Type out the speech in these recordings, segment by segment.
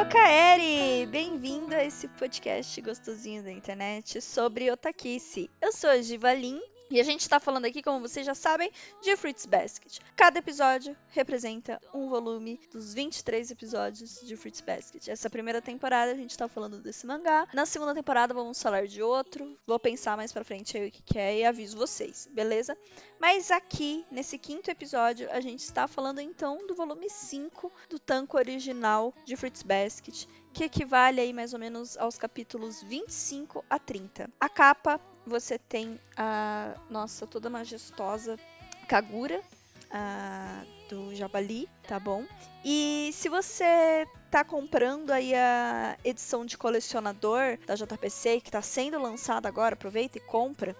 Okaeri, bem-vindo a esse podcast gostosinho da internet sobre Otakissi. Eu sou a Givalin e a gente tá falando aqui, como vocês já sabem, de Fruits Basket. Cada episódio representa um volume dos 23 episódios de Fruits Basket. Essa primeira temporada a gente tá falando desse mangá. Na segunda temporada vamos falar de outro. Vou pensar mais pra frente aí o que, que é e aviso vocês, beleza? Mas aqui, nesse quinto episódio, a gente está falando então do volume 5 do tanco original de Fruits Basket, que equivale aí mais ou menos aos capítulos 25 a 30. A capa, você tem a nossa toda majestosa Kagura, a do Jabali, tá bom? E se você tá comprando aí a edição de colecionador da JPC, que tá sendo lançada agora, aproveita e compra.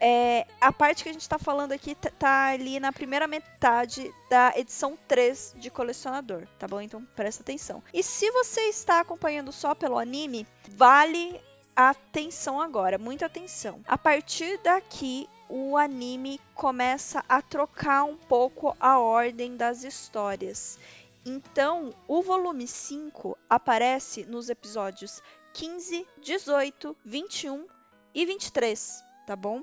É, a parte que a gente está falando aqui tá, ali na primeira metade da edição 3 de colecionador, tá bom? Então presta atenção. E se você está acompanhando só pelo anime, vale atenção agora, muita atenção. A partir daqui, o anime começa a trocar um pouco a ordem das histórias. Então, o volume 5 aparece nos episódios 15, 18, 21 e 23 tá bom?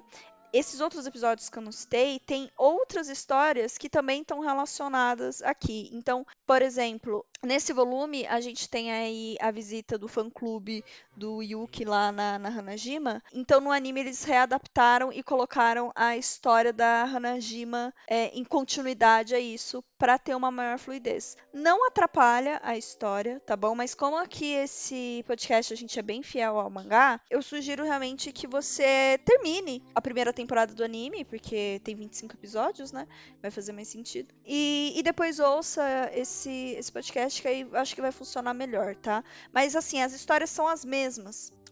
Esses outros episódios que eu não citei, tem outras histórias que também estão relacionadas aqui. Então, por exemplo, nesse volume a gente tem aí a visita do fã-clube do Yuki lá na, na Hanajima. Então, no anime eles readaptaram e colocaram a história da Hanajima é, em continuidade a isso para ter uma maior fluidez. Não atrapalha a história, tá bom? Mas como aqui esse podcast a gente é bem fiel ao mangá, eu sugiro realmente que você termine a primeira temporada do anime, porque tem 25 episódios, né? Vai fazer mais sentido. E, e depois ouça esse, esse podcast, que aí acho que vai funcionar melhor, tá? Mas assim, as histórias são as mesmas.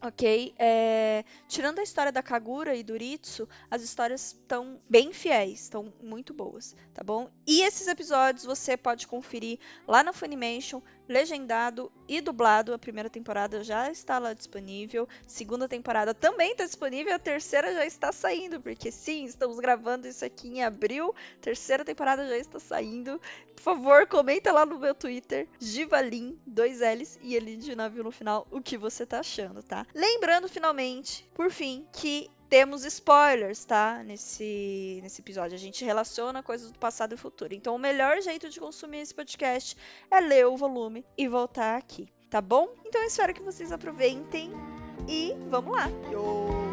Ok? É... Tirando a história da Kagura e do Ritsu, as histórias estão bem fiéis, estão muito boas, tá bom? E esses episódios você pode conferir lá na Funimation, legendado e dublado. A primeira temporada já está lá disponível, segunda temporada também está disponível, a terceira já está saindo, porque sim, estamos gravando isso aqui em abril, terceira temporada já está saindo. Por favor, comenta lá no meu Twitter, Givalin, dois L's e Elin de navio no final, o que você tá achando, tá? Lembrando, finalmente, por fim, que temos spoilers, tá? Nesse, nesse episódio. A gente relaciona coisas do passado e futuro. Então, o melhor jeito de consumir esse podcast é ler o volume e voltar aqui, tá bom? Então, eu espero que vocês aproveitem e vamos lá. Yo!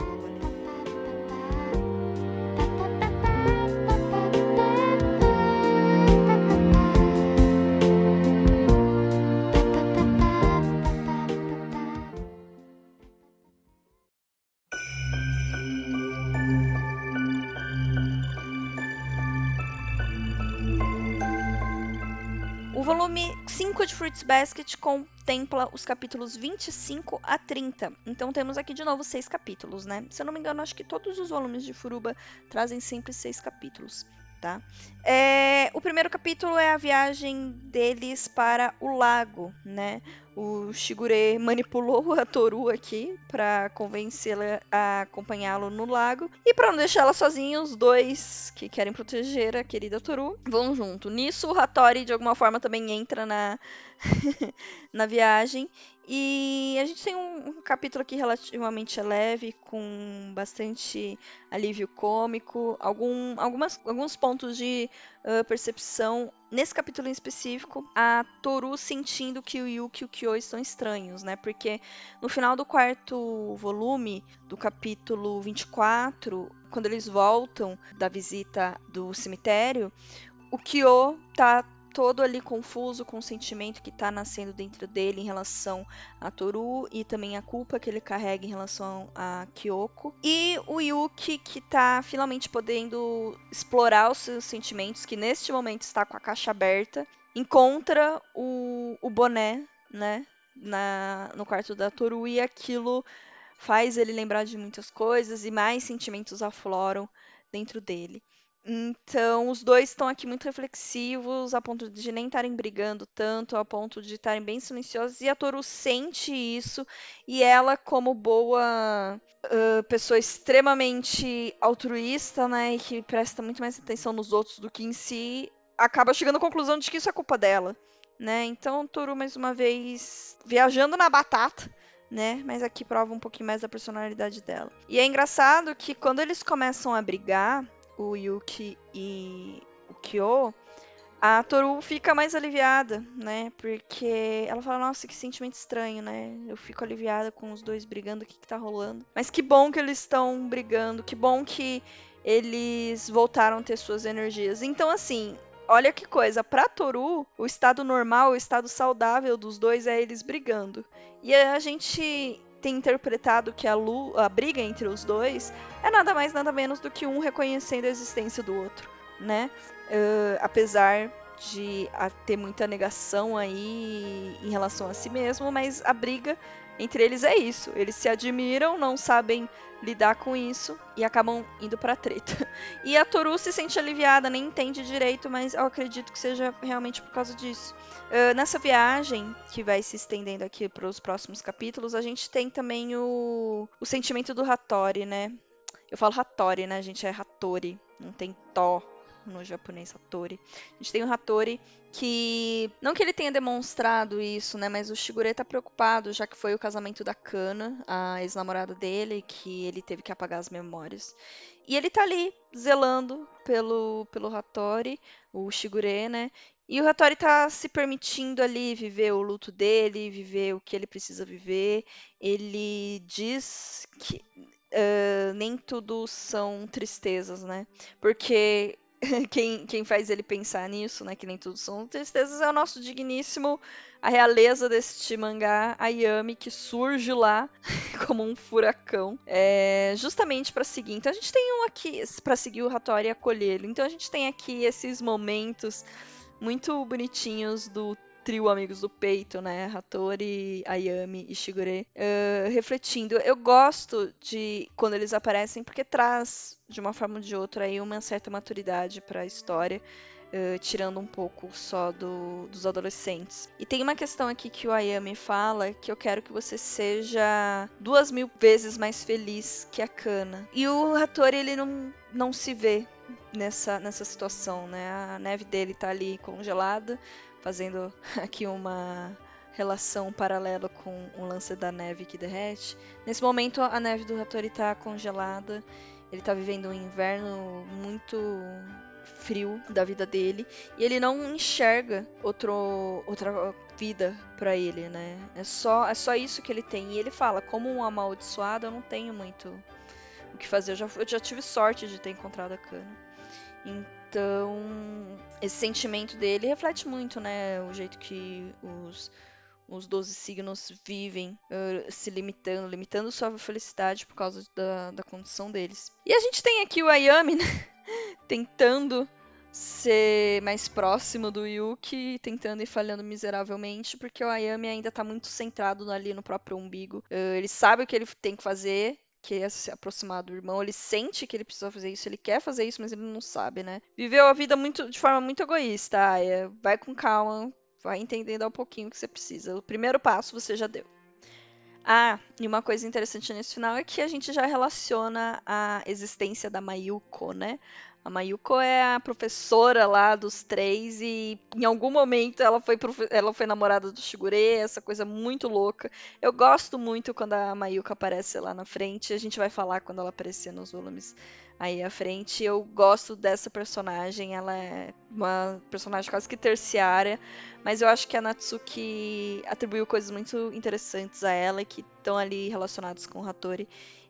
Fruits Basket contempla os capítulos 25 a 30. Então temos aqui de novo seis capítulos, né? Se eu não me engano, acho que todos os volumes de Furuba trazem sempre seis capítulos, tá? É, o primeiro capítulo é a viagem deles para o lago, né? O Shigure manipulou a Toru aqui para convencê-la a acompanhá-lo no lago. E para não deixá-la sozinha, os dois que querem proteger a querida Toru vão junto. Nisso, o Hattori de alguma forma também entra na, na viagem. E a gente tem um, um, capítulo aqui relativamente leve, com bastante alívio cômico, algum, algumas, alguns pontos de uh, percepção. Nesse capítulo em específico, a Toru sentindo que o Yuki e o Kyo estão estranhos, né? Porque no final do quarto volume, do capítulo 24, quando eles voltam da visita do cemitério, o Kyo tá todo ali confuso com o sentimento que está nascendo dentro dele em relação a Toru e também a culpa que ele carrega em relação a Kyoko. E o Yuki que está finalmente podendo explorar os seus sentimentos, que neste momento está com a caixa aberta, encontra o, o boné, né, na, no quarto da Toru e aquilo faz ele lembrar de muitas coisas e mais sentimentos afloram dentro dele. Então, os dois estão aqui muito reflexivos, a ponto de nem estarem brigando tanto, a ponto de estarem bem silenciosos. E a Toru sente isso, e ela, como boa uh, pessoa extremamente altruísta, né, e que presta muito mais atenção nos outros do que em si, acaba chegando à conclusão de que isso é culpa dela, né? Então, Toru mais uma vez viajando na batata, né? Mas aqui prova um pouquinho mais da personalidade dela. E é engraçado que quando eles começam a brigar, o Yuki e o Kyo, a Toru fica mais aliviada, né? Porque ela fala, nossa, que sentimento estranho, né? Eu fico aliviada com os dois brigando, o que, que tá rolando? Mas que bom que eles estão brigando, que bom que eles voltaram a ter suas energias. Então, assim, olha que coisa, pra Toru, o estado normal, o estado saudável dos dois é eles brigando. E a gente tem interpretado que a, Lu, a briga entre os dois é nada mais, nada menos do que um reconhecendo a existência do outro, né? Uh, apesar de ter muita negação aí em relação a si mesmo, mas a briga entre eles é isso. Eles se admiram, não sabem lidar com isso e acabam indo pra treta. E a Toru se sente aliviada, nem entende direito, mas eu acredito que seja realmente por causa disso. Uh, nessa viagem, que vai se estendendo aqui para os próximos capítulos, a gente tem também o, o sentimento do Hattori, né? Eu falo Hattori, né, gente? É Hattori, não tem Tó no japonês Hattori. A gente tem o Hattori que não que ele tenha demonstrado isso, né, mas o Shigure tá preocupado, já que foi o casamento da Kana, a ex-namorada dele, que ele teve que apagar as memórias. E ele tá ali zelando pelo pelo Hattori, o Shigure, né? E o Hattori tá se permitindo ali viver o luto dele, viver o que ele precisa viver. Ele diz que Uh, nem tudo são tristezas, né? Porque quem, quem faz ele pensar nisso, né? Que nem tudo são tristezas, é o nosso digníssimo, a realeza deste mangá, a Yami, que surge lá como um furacão, é, justamente para seguir. Então a gente tem um aqui, para seguir o Hattori e acolhê-lo. Então a gente tem aqui esses momentos muito bonitinhos do trio Amigos do Peito, né? Hattori, Ayami e Shigure, uh, refletindo. Eu gosto de quando eles aparecem porque traz, de uma forma ou de outra, aí uma certa maturidade para a história. Uh, tirando um pouco só do, dos adolescentes. E tem uma questão aqui que o Ayami fala que eu quero que você seja duas mil vezes mais feliz que a Kana. E o Hattori, ele não, não se vê nessa, nessa situação, né? A neve dele tá ali congelada, fazendo aqui uma relação paralela com o lance da neve que derrete. Nesse momento, a neve do Hattori está congelada. Ele está vivendo um inverno muito frio da vida dele e ele não enxerga outro, outra vida para ele, né? É só é só isso que ele tem. E ele fala, como um amaldiçoado, eu não tenho muito o que fazer. Eu já, eu já tive sorte de ter encontrado a Kana. Então, esse sentimento dele reflete muito, né? O jeito que os, os 12 signos vivem, uh, se limitando, limitando sua felicidade por causa da, da condição deles. E a gente tem aqui o Ayami, né? tentando ser mais próximo do Yuki, tentando e falhando miseravelmente, porque o Ayami ainda tá muito centrado ali no próprio umbigo. Uh, ele sabe o que ele tem que fazer, quer se aproximar do irmão, ele sente que ele precisa fazer isso, ele quer fazer isso, mas ele não sabe, né? Viveu a vida muito de forma muito egoísta, Aya. Vai com calma, vai entendendo ao pouquinho o que você precisa. O primeiro passo você já deu. Ah, e uma coisa interessante nesse final é que a gente já relaciona a existência da Mayuko, né? A Mayuko é a professora lá dos três e em algum momento ela foi, ela foi namorada do Shigure, essa coisa muito louca. Eu gosto muito quando a Mayuko aparece lá na frente, a gente vai falar quando ela aparecer nos volumes aí à frente. Eu gosto dessa personagem, ela é uma personagem quase que terciária, mas eu acho que a Natsuki atribuiu coisas muito interessantes a ela que estão ali relacionadas com o Hattori.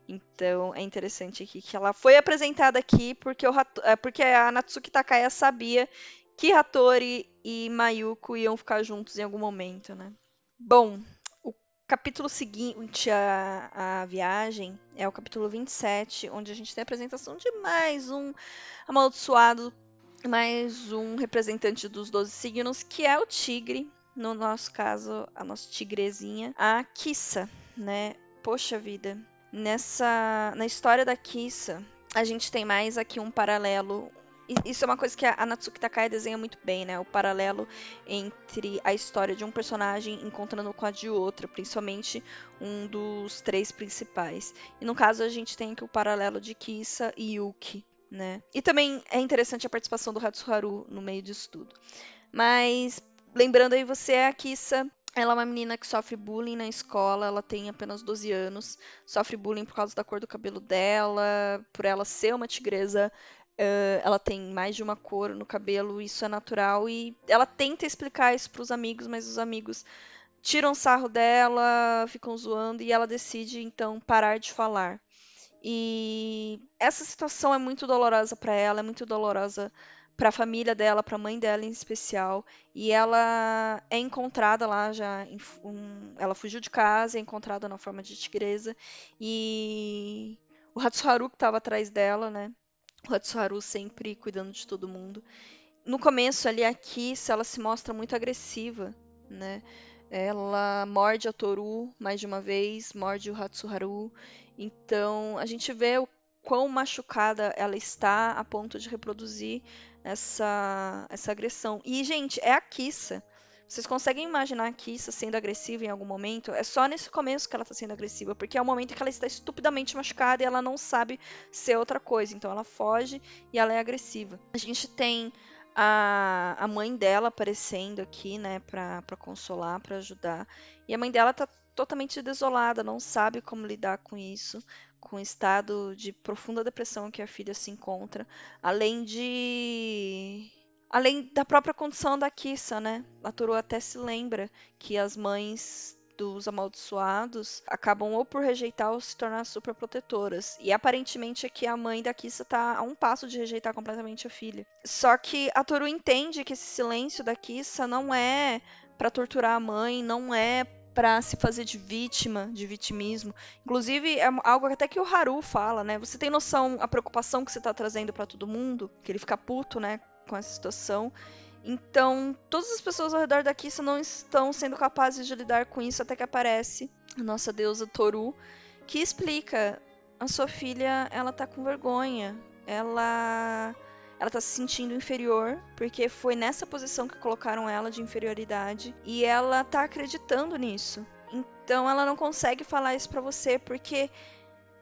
Então é interessante aqui que ela foi apresentada aqui porque, o, é, porque a Natsuki Takaya sabia que Hattori e Mayuko iam ficar juntos em algum momento, né? Bom, capítulo seguinte à, à viagem é o capítulo 27, onde a gente tem a apresentação de mais um amaldiçoado, mais um representante dos 12 signos, que é o tigre, no nosso caso, a nossa tigrezinha, a Kissa, né? Poxa vida, Nessa, na história da Kissa, a gente tem mais aqui um paralelo. Isso é uma coisa que a Natsuki Takaya desenha muito bem, né? O paralelo entre a história de um personagem encontrando com a de outra, principalmente um dos três principais. E no caso a gente tem aqui o paralelo de Kissa e Yuki. né? E também é interessante a participação do Hatsuharu no meio disso tudo. Mas lembrando aí você é a Kissa, ela é uma menina que sofre bullying na escola, ela tem apenas 12 anos, sofre bullying por causa da cor do cabelo dela, por ela ser uma tigresa, uh, ela tem mais de uma cor no cabelo, isso é natural, e ela tenta explicar isso para os amigos, mas os amigos tiram sarro dela, ficam zoando, e ela decide então parar de falar. E essa situação é muito dolorosa para ela, é muito dolorosa para a família dela, para a mãe dela em especial. E ela é encontrada lá já. Um, ela fugiu de casa, é encontrada na forma de tigresa. E o Hatsuharu que estava atrás dela, né? O Hatsuharu sempre cuidando de todo mundo. No começo ali, aqui, ela se mostra muito agressiva, né? Ela morde a Toru mais de uma vez, morde o Hatsuharu. Então a gente vê o quão machucada ela está a ponto de reproduzir essa, essa agressão. E, gente, é a Kissa. Vocês conseguem imaginar a Kissa sendo agressiva em algum momento? É só nesse começo que ela está sendo agressiva, porque é o momento que ela está estupidamente machucada e ela não sabe ser outra coisa. Então ela foge e ela é agressiva. A gente tem a, a mãe dela aparecendo aqui, né, pra, pra consolar, para ajudar. E a mãe dela tá totalmente desolada, não sabe como lidar com isso com o estado de profunda depressão que a filha se encontra, além de além da própria condição da Kissa, né? A Toru até se lembra que as mães dos amaldiçoados acabam ou por rejeitar ou se tornar super protetoras. E aparentemente aqui a mãe da Kissa tá a um passo de rejeitar completamente a filha. Só que a Toru entende que esse silêncio da Kissa não é para torturar a mãe, não é para se fazer de vítima, de vitimismo. Inclusive, é algo até que o Haru fala, né? Você tem noção a preocupação que você tá trazendo para todo mundo? Que ele fica puto, né, com essa situação. Então, todas as pessoas ao redor da Kissa não estão sendo capazes de lidar com isso até que aparece a nossa deusa Toru, que explica: a sua filha, ela tá com vergonha. Ela ela tá se sentindo inferior, porque foi nessa posição que colocaram ela de inferioridade, e ela tá acreditando nisso. Então ela não consegue falar isso para você, porque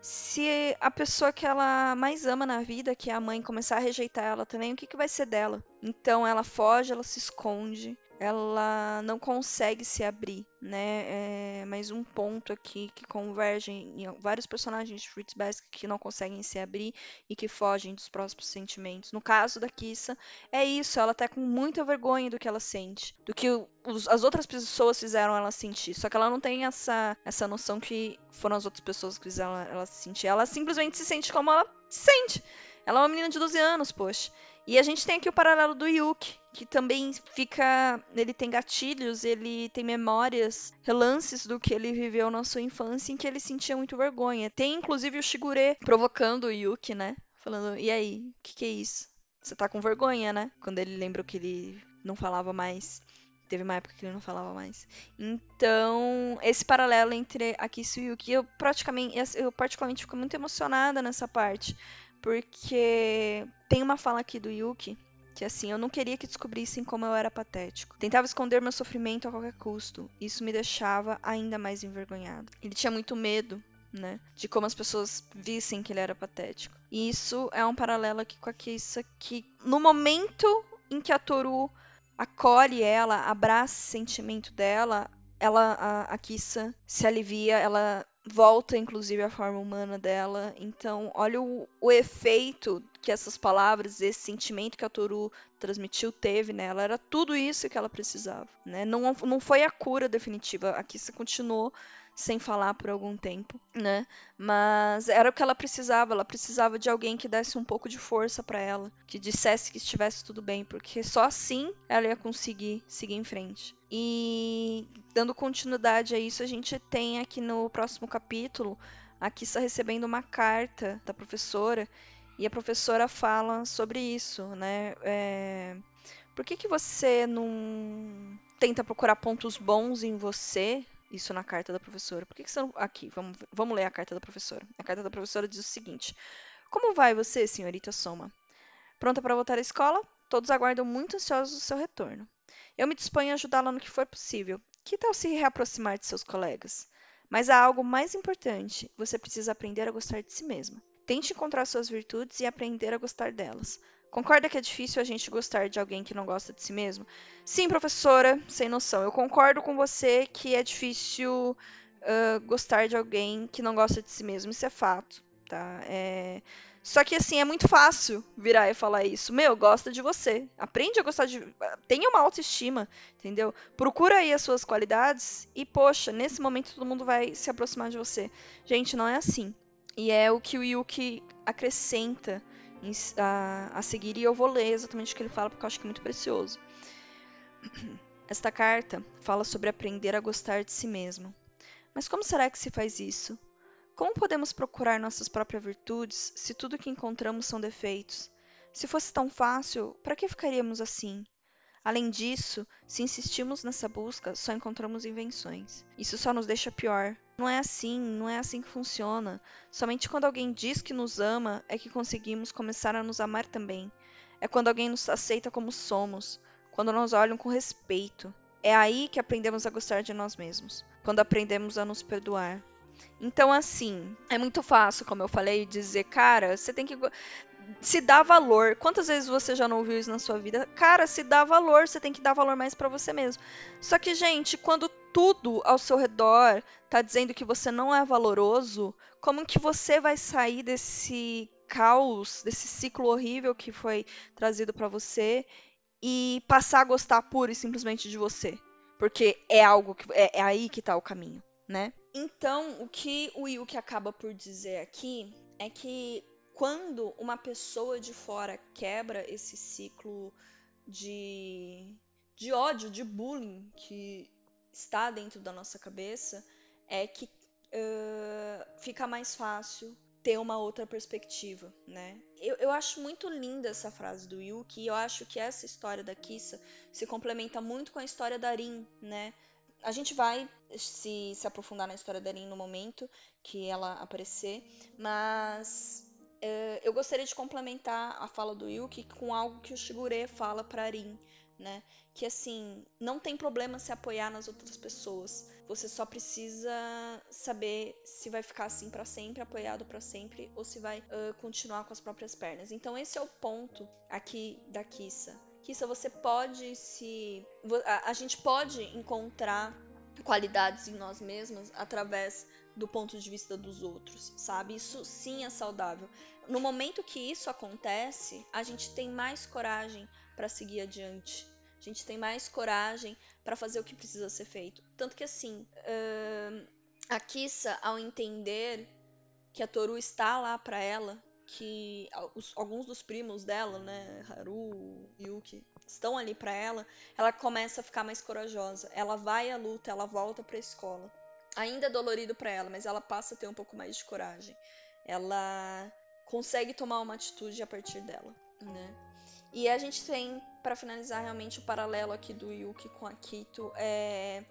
se a pessoa que ela mais ama na vida, que é a mãe, começar a rejeitar ela também, o que, que vai ser dela? Então ela foge, ela se esconde, ela não consegue se abrir, né? É mais um ponto aqui que converge em vários personagens de Fruits Basket que não conseguem se abrir e que fogem dos próprios sentimentos. No caso da Kissa, é isso, ela tá com muita vergonha do que ela sente, do que os, as outras pessoas fizeram ela sentir. Só que ela não tem essa, essa noção que foram as outras pessoas que fizeram ela, ela sentir. Ela simplesmente se sente como ela se sente. Ela é uma menina de 12 anos, poxa. E a gente tem aqui o paralelo do Yuki, que também fica. Ele tem gatilhos, ele tem memórias, relances do que ele viveu na sua infância em que ele sentia muito vergonha. Tem inclusive o Shigure provocando o Yuki, né? Falando: e aí, o que, que é isso? Você tá com vergonha, né? Quando ele lembra que ele não falava mais. Teve uma época que ele não falava mais. Então, esse paralelo entre a Kisu e Yuki, eu praticamente, eu particularmente fico muito emocionada nessa parte. Porque tem uma fala aqui do Yuki que assim, eu não queria que descobrissem como eu era patético. Tentava esconder meu sofrimento a qualquer custo. Isso me deixava ainda mais envergonhado. Ele tinha muito medo, né, de como as pessoas vissem que ele era patético. E isso é um paralelo aqui com a Kissa que no momento em que a Toru acolhe ela, abraça o sentimento dela, ela a, a Kissa se alivia, ela volta inclusive à forma humana dela. Então, olha o, o efeito que essas palavras, esse sentimento que a Toru transmitiu teve nela. Era tudo isso que ela precisava, né? Não, não foi a cura definitiva. A Kissa continuou sem falar por algum tempo, né? Mas era o que ela precisava. Ela precisava de alguém que desse um pouco de força para ela, que dissesse que estivesse tudo bem, porque só assim ela ia conseguir seguir em frente. E dando continuidade a isso, a gente tem aqui no próximo capítulo a Kissa recebendo uma carta da professora e a professora fala sobre isso, né? É... Por que, que você não tenta procurar pontos bons em você isso na carta da professora. Por que, que você não. Aqui, vamos, vamos ler a carta da professora. A carta da professora diz o seguinte: Como vai você, senhorita Soma? Pronta para voltar à escola? Todos aguardam muito ansiosos o seu retorno. Eu me disponho a ajudá-la no que for possível. Que tal se reaproximar de seus colegas? Mas há algo mais importante. Você precisa aprender a gostar de si mesma. Tente encontrar suas virtudes e aprender a gostar delas. Concorda que é difícil a gente gostar de alguém que não gosta de si mesmo? Sim, professora, sem noção. Eu concordo com você que é difícil uh, gostar de alguém que não gosta de si mesmo. Isso é fato, tá? É... Só que assim, é muito fácil virar e falar isso. Meu, gosta de você. Aprende a gostar de. Tenha uma autoestima, entendeu? Procura aí as suas qualidades e, poxa, nesse momento todo mundo vai se aproximar de você. Gente, não é assim. E é o que o Yuki acrescenta a, a seguir, e eu vou ler exatamente o que ele fala, porque eu acho que é muito precioso. Esta carta fala sobre aprender a gostar de si mesmo. Mas como será que se faz isso? Como podemos procurar nossas próprias virtudes se tudo que encontramos são defeitos? Se fosse tão fácil, para que ficaríamos assim? Além disso, se insistimos nessa busca, só encontramos invenções. Isso só nos deixa pior. Não é assim, não é assim que funciona. Somente quando alguém diz que nos ama é que conseguimos começar a nos amar também. É quando alguém nos aceita como somos, quando nos olham com respeito. É aí que aprendemos a gostar de nós mesmos, quando aprendemos a nos perdoar. Então, assim, é muito fácil, como eu falei, dizer, cara, você tem que se dá valor. Quantas vezes você já não ouviu isso na sua vida? Cara, se dá valor, você tem que dar valor mais para você mesmo. Só que, gente, quando tudo ao seu redor tá dizendo que você não é valoroso, como que você vai sair desse caos, desse ciclo horrível que foi trazido para você e passar a gostar pura e simplesmente de você? Porque é algo que é, é aí que tá o caminho, né? Então, o que o Yuki acaba por dizer aqui é que quando uma pessoa de fora quebra esse ciclo de, de ódio, de bullying que está dentro da nossa cabeça, é que uh, fica mais fácil ter uma outra perspectiva, né? Eu, eu acho muito linda essa frase do Yuki e eu acho que essa história da Kissa se complementa muito com a história da Rin, né? A gente vai se, se aprofundar na história da Rin no momento que ela aparecer, mas eu gostaria de complementar a fala do Yuki com algo que o Shigure fala para Rin, né? Que assim, não tem problema se apoiar nas outras pessoas. Você só precisa saber se vai ficar assim para sempre, apoiado para sempre, ou se vai uh, continuar com as próprias pernas. Então esse é o ponto aqui da Kissa. Kissa, você pode se. A, a gente pode encontrar qualidades em nós mesmos através do ponto de vista dos outros, sabe? Isso sim é saudável. No momento que isso acontece, a gente tem mais coragem para seguir adiante. A gente tem mais coragem para fazer o que precisa ser feito. Tanto que assim, a Kissa, ao entender que a Toru está lá para ela, que alguns dos primos dela, né, Haru, Yuki, estão ali para ela, ela começa a ficar mais corajosa. Ela vai à luta, ela volta para a escola ainda é dolorido para ela, mas ela passa a ter um pouco mais de coragem. Ela consegue tomar uma atitude a partir dela, né? E a gente tem, para finalizar realmente o paralelo aqui do Yuki com a Kito, é...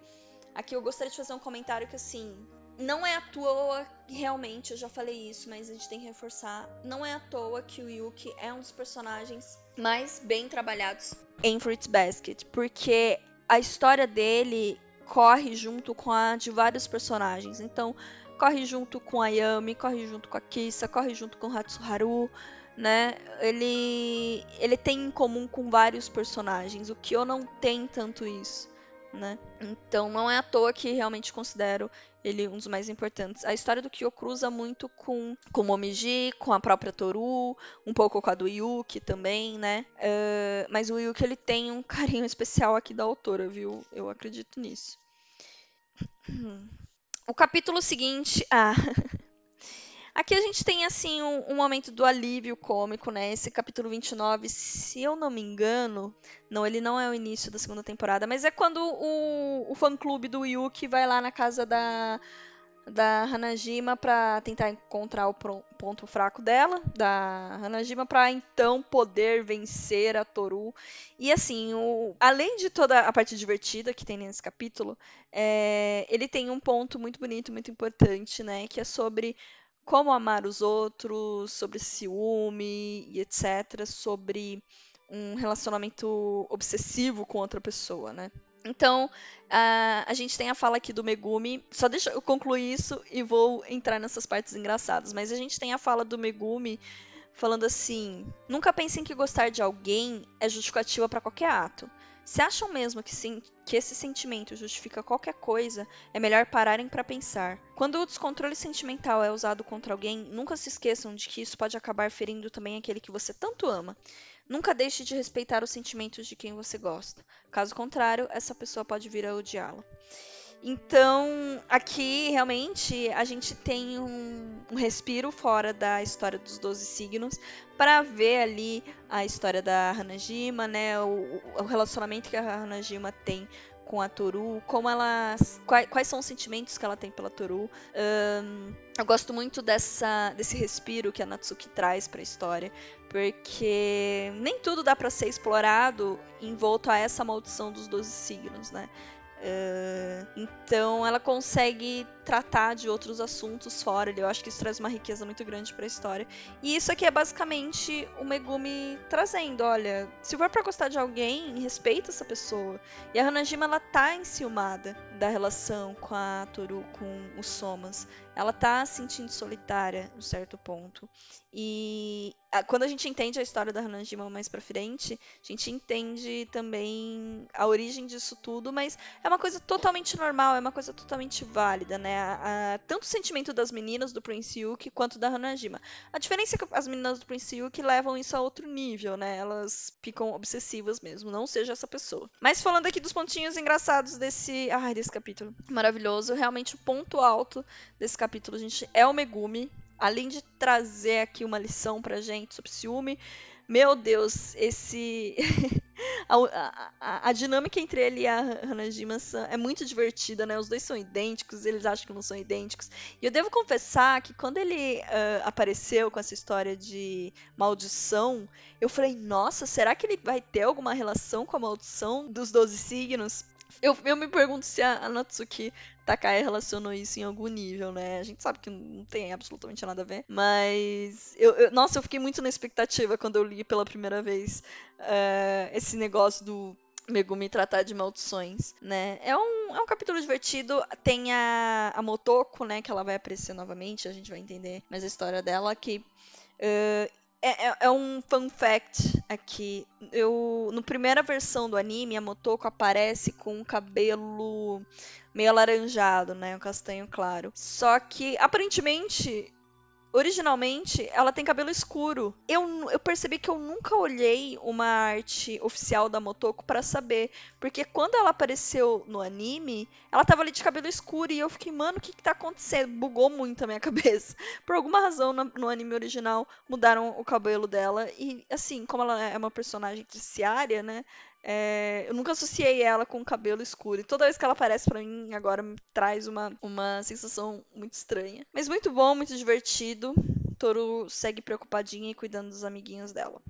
aqui eu gostaria de fazer um comentário que assim, não é à toa, realmente, eu já falei isso, mas a gente tem que reforçar, não é à toa que o Yuki é um dos personagens mais bem trabalhados em Fruits Basket, porque a história dele corre junto com a de vários personagens. Então, corre junto com a Yami, corre junto com a Kissa, corre junto com o Hatsuharu, né? Ele ele tem em comum com vários personagens, o eu não tem tanto isso, né? Então, não é à toa que realmente considero ele um dos mais importantes. A história do Kyo cruza muito com, com o Momiji, com a própria Toru, um pouco com a do Yuki também, né? Uh, mas o Yuki ele tem um carinho especial aqui da autora, viu? Eu acredito nisso. O capítulo seguinte. Ah. Aqui a gente tem, assim, um, um, momento do alívio cômico, né? Esse capítulo 29, se eu não me engano. Não, ele não é o início da segunda temporada, mas é quando o, o fã-clube do Yuki vai lá na casa da, da Hanajima para tentar encontrar o ponto fraco dela, da Hanajima, para então poder vencer a Toru. E assim, o, além de toda a parte divertida que tem nesse capítulo, é, ele tem um ponto muito bonito, muito importante, né? Que é sobre como amar os outros, sobre ciúme e etc., sobre um relacionamento obsessivo com outra pessoa, né? Então, a, a gente tem a fala aqui do Megumi. Só deixa eu concluir isso e vou entrar nessas partes engraçadas. Mas a gente tem a fala do Megumi falando assim: nunca pensem que gostar de alguém é justificativa para qualquer ato. Se acham mesmo que, sim, que esse sentimento justifica qualquer coisa, é melhor pararem para pensar. Quando o descontrole sentimental é usado contra alguém, nunca se esqueçam de que isso pode acabar ferindo também aquele que você tanto ama. Nunca deixe de respeitar os sentimentos de quem você gosta. Caso contrário, essa pessoa pode vir a odiá-lo. Então, aqui realmente a gente tem um, um, respiro fora da história dos 12 signos para ver ali a história da Hanajima, né? O, o relacionamento que a Hanajima tem com a Toru, como ela. Quais, quais, são os sentimentos que ela tem pela Toru. Um, eu gosto muito dessa, desse respiro que a Natsuki traz para a história, porque nem tudo dá para ser explorado envolto a essa maldição dos 12 signos, né? Uh, então ela consegue tratar de outros assuntos fora. Eu acho que isso traz uma riqueza muito grande para a história. E isso aqui é basicamente o Megumi trazendo, olha, se for para gostar de alguém, respeita essa pessoa. E a Hanajima ela tá enciumada da relação com a Toru, com os Somas. Ela tá se sentindo solitária no certo ponto. E quando a gente entende a história da Hanajima mais pra frente, a gente entende também a origem disso tudo, mas é uma coisa totalmente normal, é uma coisa totalmente válida, né? A, tanto o sentimento das meninas do Prince Yuki quanto da Hanajima. A diferença é que as meninas do Prince Yuki levam isso a outro nível, né? Elas ficam obsessivas mesmo, não seja essa pessoa. Mas falando aqui dos pontinhos engraçados desse, ai, desse capítulo maravilhoso, realmente o ponto alto desse capítulo, gente, é o Megumi. Além de trazer aqui uma lição pra gente sobre ciúme, meu Deus, esse. a, a, a, dinâmica entre ele e a Hanajima é muito divertida, né? Os dois são idênticos, eles acham que não são idênticos. E eu devo confessar que quando ele uh, apareceu com essa história de maldição, eu falei, nossa, será que ele vai ter alguma relação com a maldição dos 12 signos? Eu, eu me pergunto se a, a Natsuki Takai relacionou isso em algum nível, né? A gente sabe que não tem absolutamente nada a ver. Mas. Eu, eu nossa, eu fiquei muito na expectativa quando eu li pela primeira vez uh, esse negócio do Megumi tratar de maldições, né? É um, é um capítulo divertido. Tem a, a Motoko, né? Que ela vai aparecer novamente. A gente vai entender mais a história dela. Que uh, é, é, é, um fun fact aqui. Eu, no primeira versão do anime, a Motoko aparece com um cabelo meio alaranjado, né? Um castanho claro. Só que, aparentemente, Originalmente, ela tem cabelo escuro. Eu, eu percebi que eu nunca olhei uma arte oficial da Motoko para saber. Porque quando ela apareceu no anime, ela tava ali de cabelo escuro e eu fiquei, mano, o que que tá acontecendo? Bugou muito a minha cabeça. Por alguma razão, no, no anime original, mudaram o cabelo dela. E, assim, como ela é uma personagem judiciária, né? É, eu nunca associei ela com cabelo escuro. E toda vez que ela aparece para mim, agora me traz uma, uma sensação muito estranha. Mas muito bom, muito divertido. Toru segue preocupadinha e cuidando dos amiguinhos dela.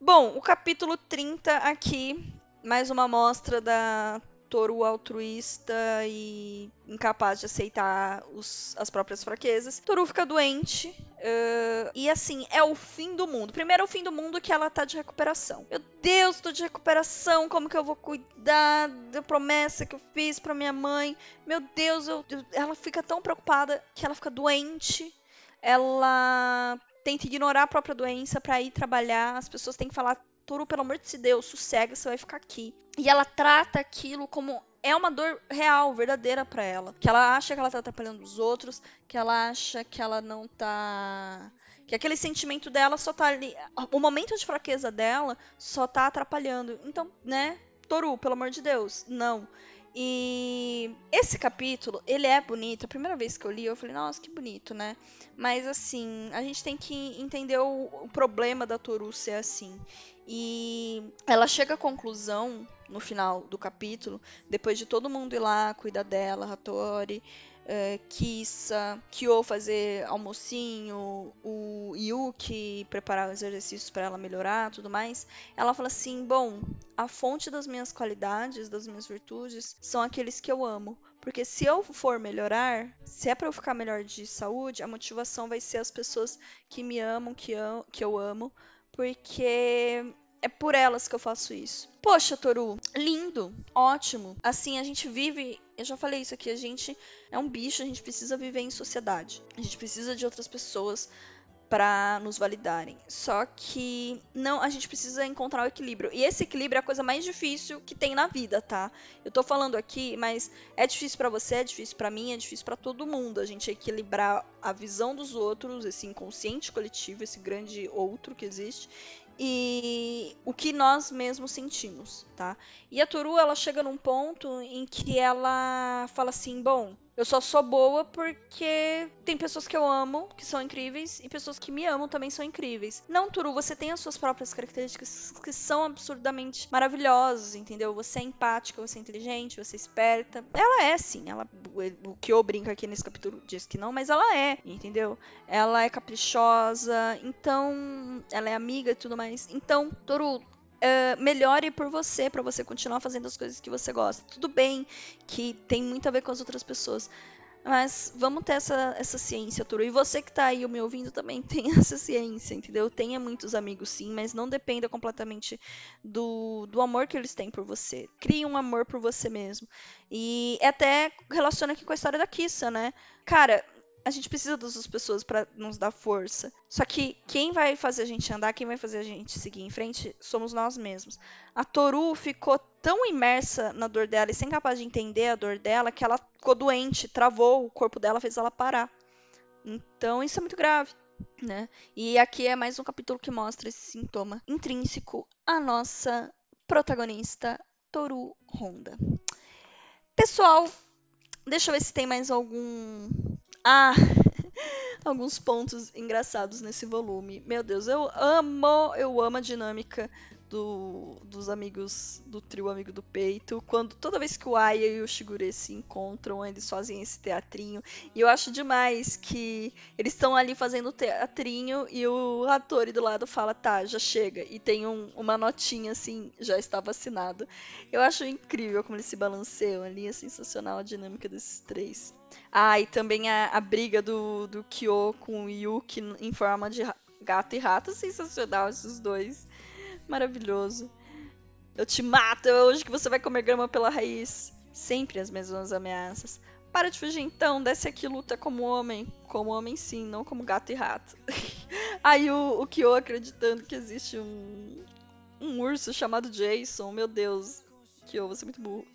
Bom, o capítulo 30 aqui, mais uma amostra da Toru altruísta e incapaz de aceitar os, as próprias fraquezas. Toru fica doente. Uh, e assim, é o fim do mundo. Primeiro é o fim do mundo que ela tá de recuperação. Meu Deus, tô de recuperação. Como que eu vou cuidar da promessa que eu fiz pra minha mãe? Meu Deus, eu, eu, ela fica tão preocupada que ela fica doente. Ela tenta ignorar a própria doença para ir trabalhar. As pessoas têm que falar Toru, pelo amor de Deus, sossega, você vai ficar aqui. E ela trata aquilo como é uma dor real, verdadeira para ela. Que ela acha que ela tá atrapalhando os outros, que ela acha que ela não tá. Que aquele sentimento dela só tá ali. O momento de fraqueza dela só tá atrapalhando. Então, né? Toru, pelo amor de Deus, não. E esse capítulo, ele é bonito. A primeira vez que eu li, eu falei, nossa, que bonito, né? Mas assim, a gente tem que entender o, o problema da Toru ser assim. E ela chega à conclusão no final do capítulo, depois de todo mundo ir lá cuidar dela, Hattori, é, Kissa, Kyo fazer almocinho, o Yuki preparar os exercícios para ela melhorar, tudo mais. Ela fala assim: "Bom, a fonte das minhas qualidades, das minhas virtudes, são aqueles que eu amo. Porque se eu for melhorar, se é para eu ficar melhor de saúde, a motivação vai ser as pessoas que me amam, que, eu, que eu amo, porque é por elas que eu faço isso. Poxa, Toru, lindo, ótimo. Assim, a gente vive. Eu já falei isso aqui, a gente é um bicho, a gente precisa viver em sociedade. A gente precisa de outras pessoas para nos validarem. Só que não, a gente precisa encontrar o equilíbrio. E esse equilíbrio é a coisa mais difícil que tem na vida, tá? Eu tô falando aqui, mas é difícil para você, é difícil para mim, é difícil para todo mundo. A gente equilibrar a visão dos outros, esse inconsciente coletivo, esse grande outro que existe, e o que nós mesmos sentimos, tá? E a Toru, ela chega num ponto em que ela fala assim, bom, eu só sou boa porque tem pessoas que eu amo, que são incríveis, e pessoas que me amam também são incríveis. Não, Turu, você tem as suas próprias características que são absurdamente maravilhosas, entendeu? Você é empática, você é inteligente, você é esperta. Ela é, sim. Ela, o que eu brinco aqui nesse capítulo diz que não, mas ela é, entendeu? Ela é caprichosa, então ela é amiga e tudo mais. Então, Toru, Uh, melhore por você, para você continuar fazendo as coisas que você gosta. Tudo bem que tem muito a ver com as outras pessoas, mas vamos ter essa, essa ciência, Turo. E você que tá aí me ouvindo também tem essa ciência, entendeu? Tenha muitos amigos, sim, mas não dependa completamente do, do amor que eles têm por você. Crie um amor por você mesmo. E até relaciona aqui com a história da Kissa, né? Cara, a gente precisa dessas pessoas para nos dar força. Só que quem vai fazer a gente andar, quem vai fazer a gente seguir em frente, somos nós mesmos. A Toru ficou tão imersa na dor dela e sem capaz de entender a dor dela que ela ficou doente, travou, o corpo dela fez ela parar. Então isso é muito grave. Né? E aqui é mais um capítulo que mostra esse sintoma intrínseco à nossa protagonista, Toru Honda. Pessoal, deixa eu ver se tem mais algum ah, alguns pontos engraçados nesse volume. Meu Deus, eu amo, eu amo a dinâmica do, dos amigos do trio Amigo do Peito. Quando toda vez que o Aya e o Shigure se encontram, eles fazem esse teatrinho. E eu acho demais que eles estão ali fazendo teatrinho e o ator do lado fala, tá, já chega. E tem um, uma notinha assim, já está vacinado. Eu acho incrível como eles se balanceiam ali, é sensacional a dinâmica desses três. Ah, e também a, a briga do, do Kyo com o Yuki em forma de gato e rato, sensacional esses dois. Maravilhoso. Eu te mato, é hoje que você vai comer grama pela raiz. Sempre as mesmas ameaças. Para de fugir então, desce aqui e luta como homem. Como homem sim, não como gato e rato. Aí o, o Kyo acreditando que existe um, um urso chamado Jason, meu Deus. Kyo, você é muito burro.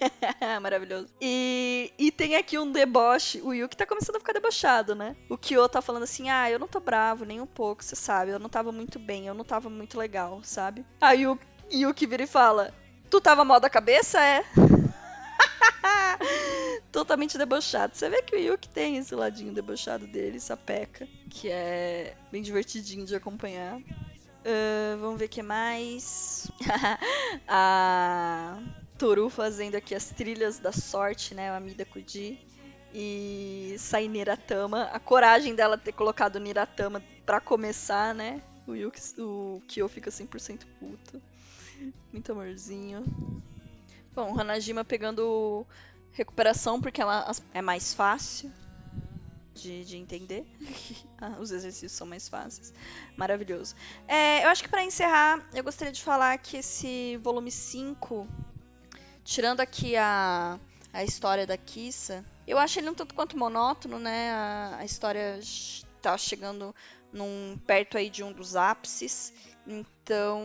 Maravilhoso. E, e tem aqui um deboche. O Yuki tá começando a ficar debochado, né? O Kyo tá falando assim: ah, eu não tô bravo nem um pouco, você sabe. Eu não tava muito bem, eu não tava muito legal, sabe? Aí o Yuki vira e fala: Tu tava mal da cabeça, é? Totalmente debochado. Você vê que o Yuki tem esse ladinho debochado dele, sapeca, que é bem divertidinho de acompanhar. Uh, vamos ver o que mais. a Toru fazendo aqui as trilhas da sorte, né? A Amida Kuji. E sai Niratama. A coragem dela ter colocado Niratama para começar, né? O, Yuki, o Kyo fica 100% puto. Muito amorzinho. Bom, Hanajima pegando recuperação porque ela é mais fácil de, de entender. Ah, os exercícios são mais fáceis. Maravilhoso. É, eu acho que para encerrar, eu gostaria de falar que esse volume 5 tirando aqui a, a história da Kissa, eu acho ele um tanto quanto monótono, né? A, a história tá chegando num, perto aí de um dos ápices. Então,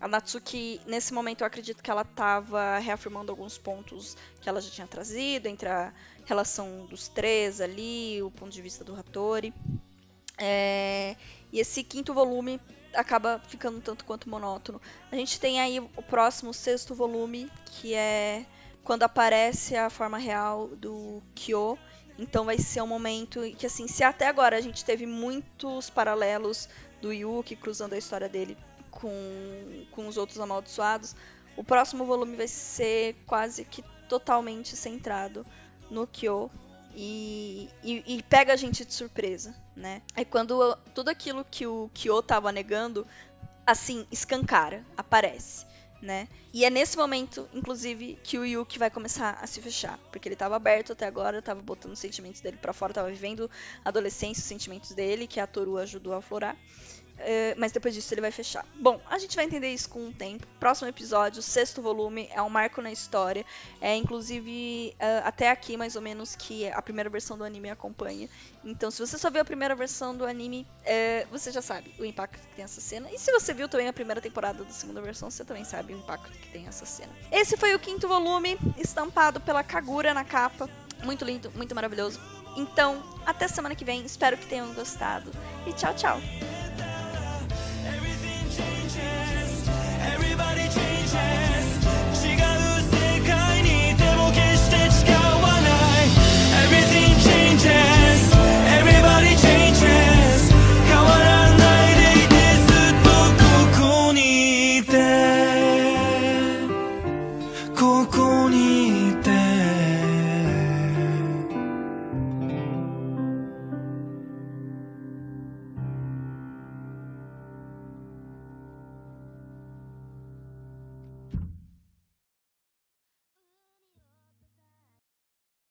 a Natsuki, nesse momento, eu acredito que ela estava reafirmando alguns pontos que ela já tinha trazido, entre a relação dos três ali, o ponto de vista do Hattori. É, e esse quinto volume acaba ficando tanto quanto monótono. A gente tem aí o próximo sexto volume, que é quando aparece a forma real do Kyo. Então vai ser um momento que, assim, se até agora a gente teve muitos paralelos do Yuki cruzando a história dele com, com os outros amaldiçoados, o próximo volume vai ser quase que totalmente centrado no Kyo e, e, e, pega a gente de surpresa, né? Aí quando tudo aquilo que o Kyo tava negando, assim, escancara, aparece, né? E é nesse momento, inclusive, que o Yuki vai começar a se fechar, porque ele tava aberto até agora, tava botando os sentimentos dele para fora, tava vivendo a adolescência, os sentimentos dele, que a Toru ajudou a aflorar. É, mas depois disso ele vai fechar. Bom, a gente vai entender isso com o tempo. Próximo episódio, sexto volume, é um marco na história. É inclusive uh, até aqui, mais ou menos, que a primeira versão do anime acompanha. Então, se você só viu a primeira versão do anime, é, você já sabe o impacto que tem essa cena. E se você viu também a primeira temporada da segunda versão, você também sabe o impacto que tem essa cena. Esse foi o quinto volume, estampado pela Kagura na capa. Muito lindo, muito maravilhoso. Então, até semana que vem. Espero que tenham gostado. E tchau, tchau.